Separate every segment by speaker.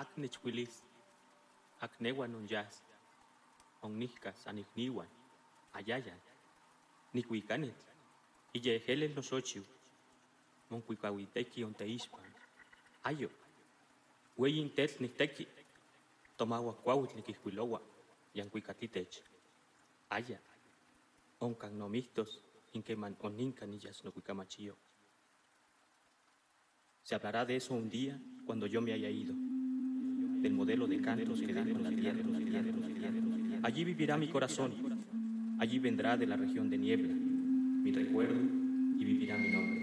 Speaker 1: ak nechwilis, ak newan on yas, on nihkas anihniwan, ayayan, nikuikanet, iya ejeles los ochiu, mon kuikawiteki on teispan, ayo, weyin tel nihteki, tomawa kwawit nikihwilowa, yan kuikatitech, aya, on kan nomistos, inkeman oninkan iyas no kuikamachio. Se hablará de eso un día cuando yo me haya ido, del modelo de cantos que dan con la tierra. Allí vivirá mi corazón, allí vendrá de la región de niebla mi recuerdo y vivirá mi nombre.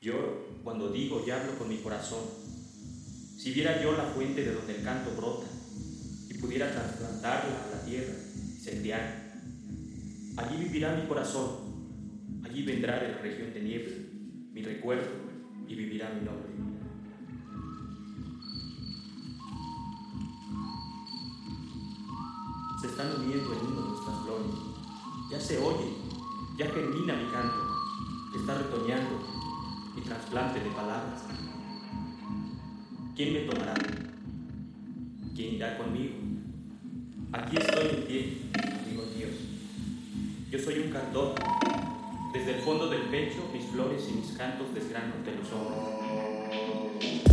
Speaker 1: Yo, cuando digo y hablo con mi corazón, si viera yo la fuente de donde el canto brota y pudiera trasplantarla a la tierra y Allí vivirá mi corazón, allí vendrá de la región de niebla mi recuerdo y vivirá mi nombre. Se están uniendo en uno nuestras flores, ya se oye, ya germina mi canto, está retoñando mi trasplante de palabras. ¿Quién me tomará? ¿Quién irá conmigo? Aquí estoy en pie, amigo Dios. Yo soy un cantor. Desde el fondo del pecho, mis flores y mis cantos desgranan de los hombros.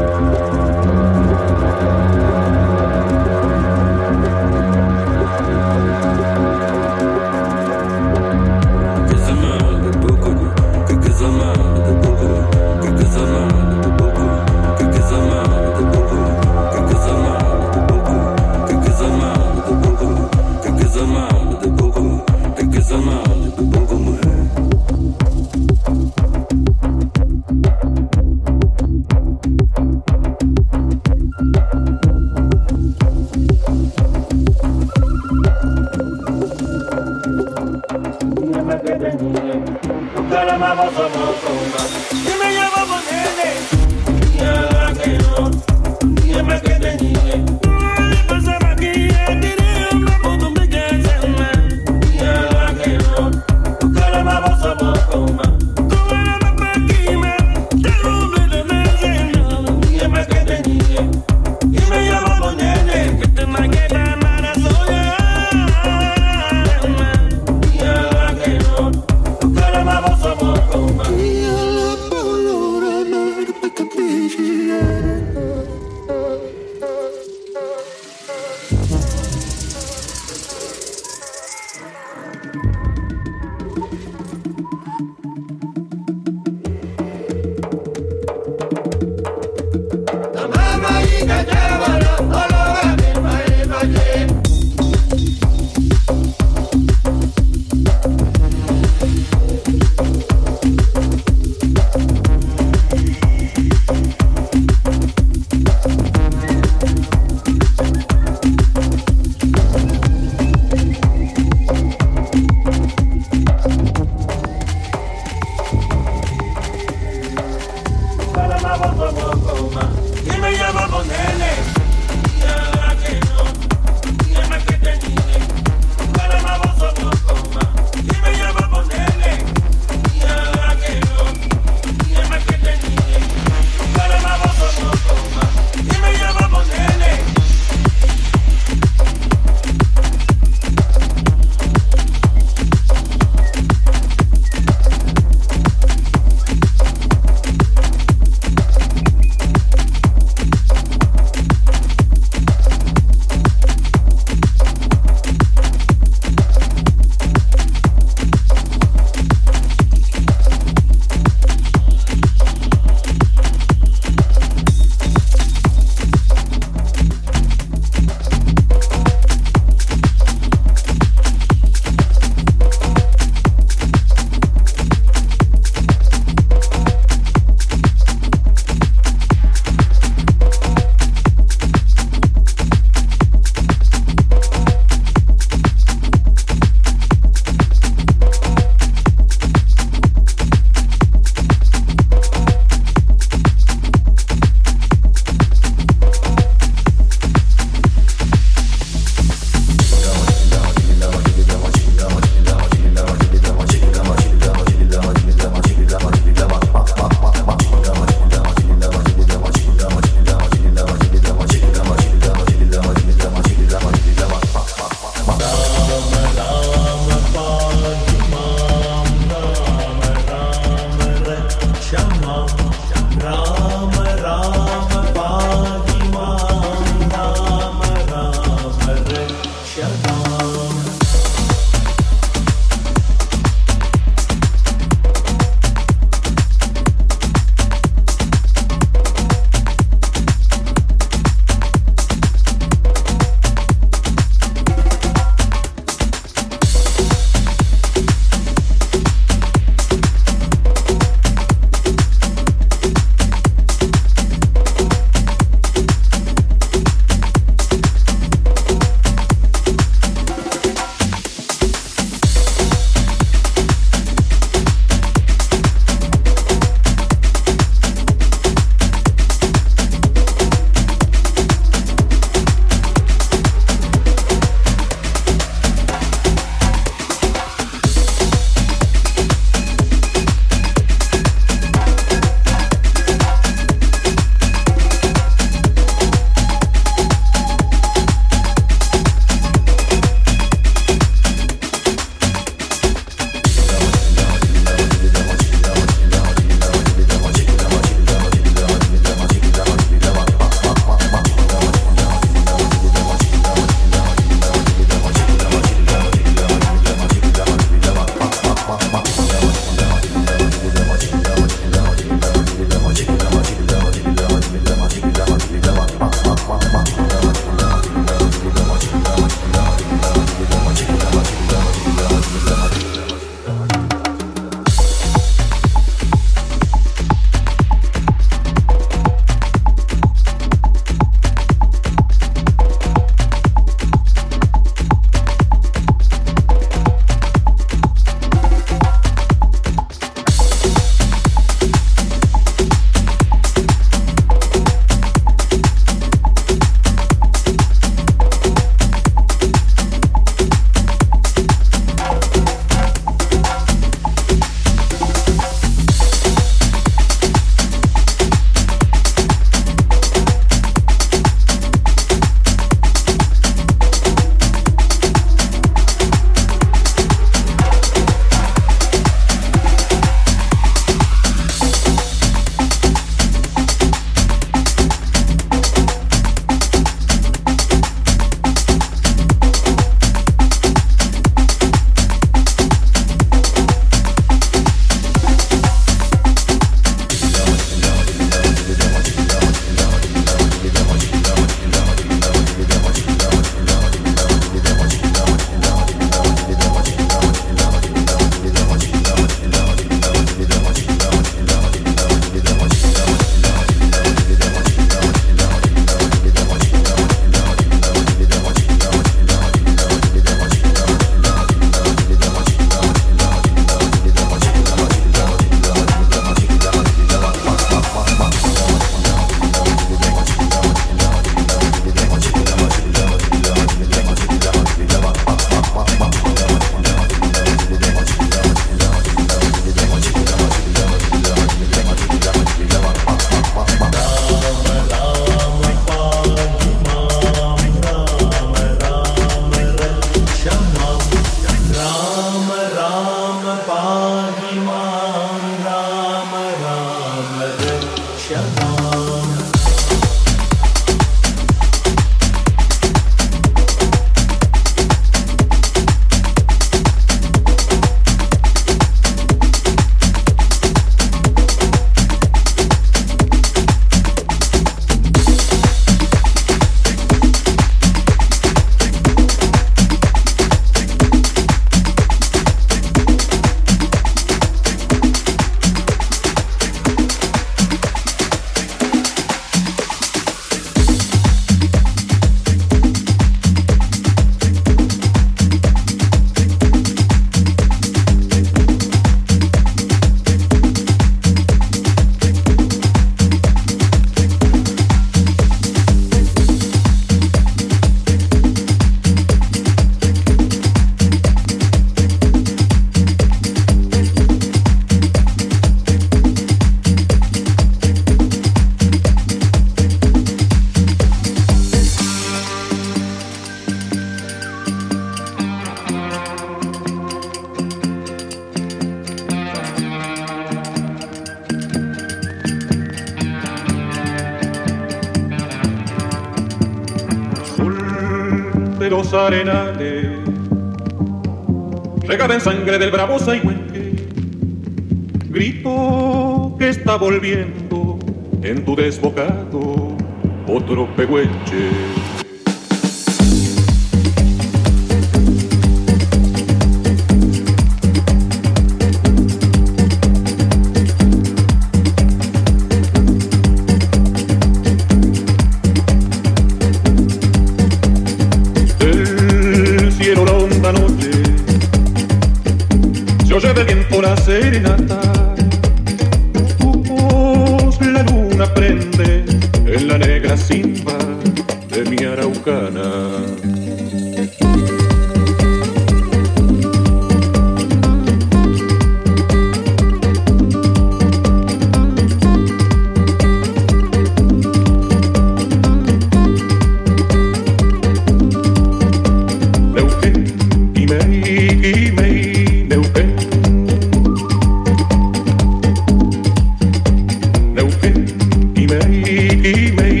Speaker 2: me.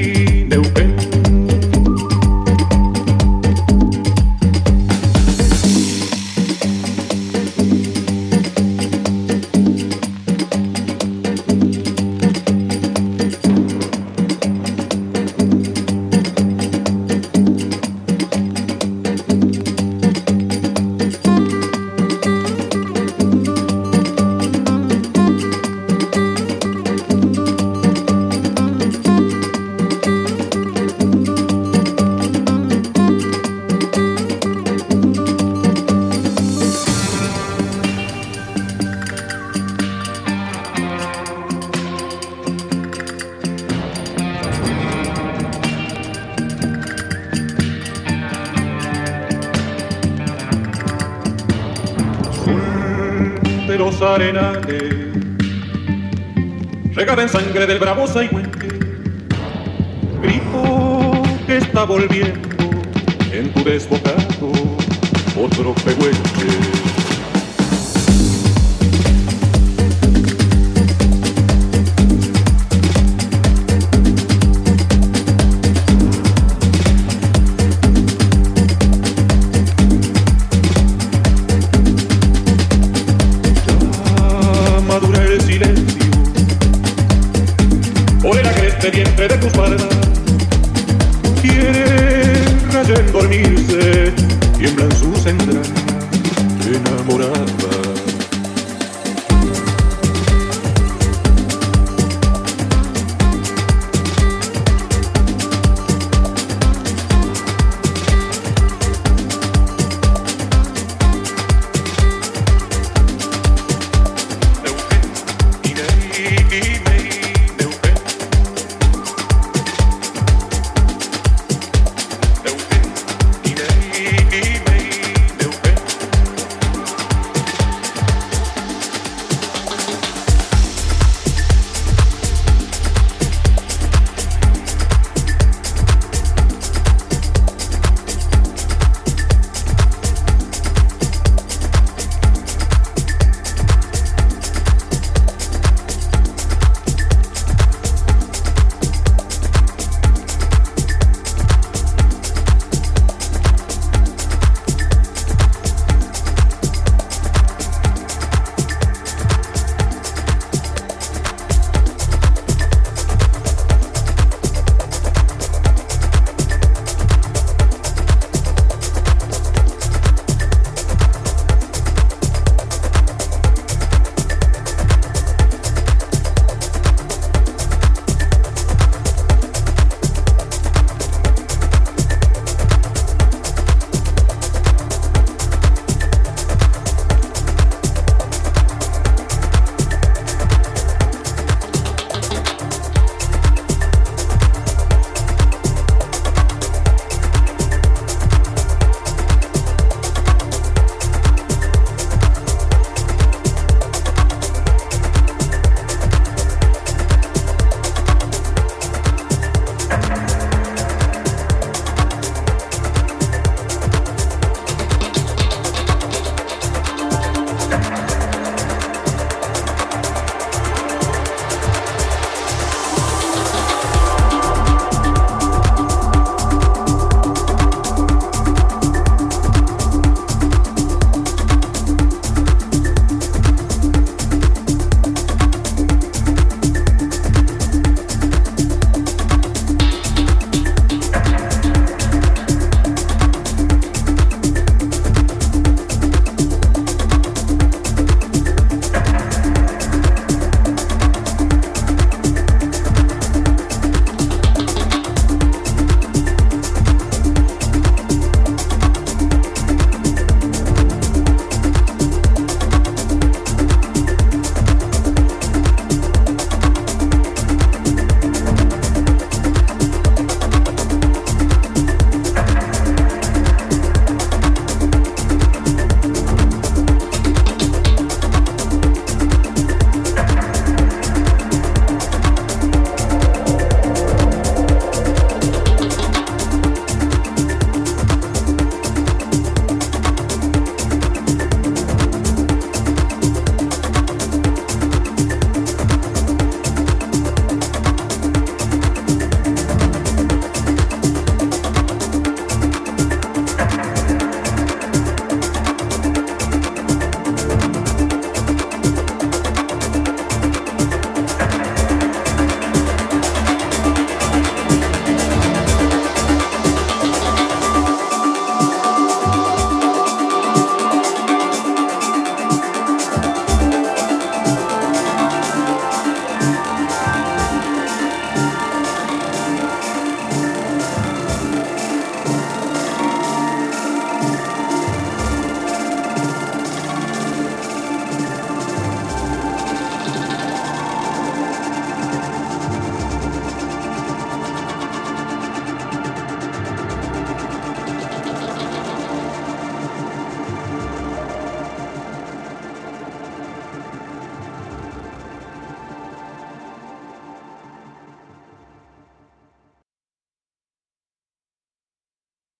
Speaker 2: Del bravo Saihuenque,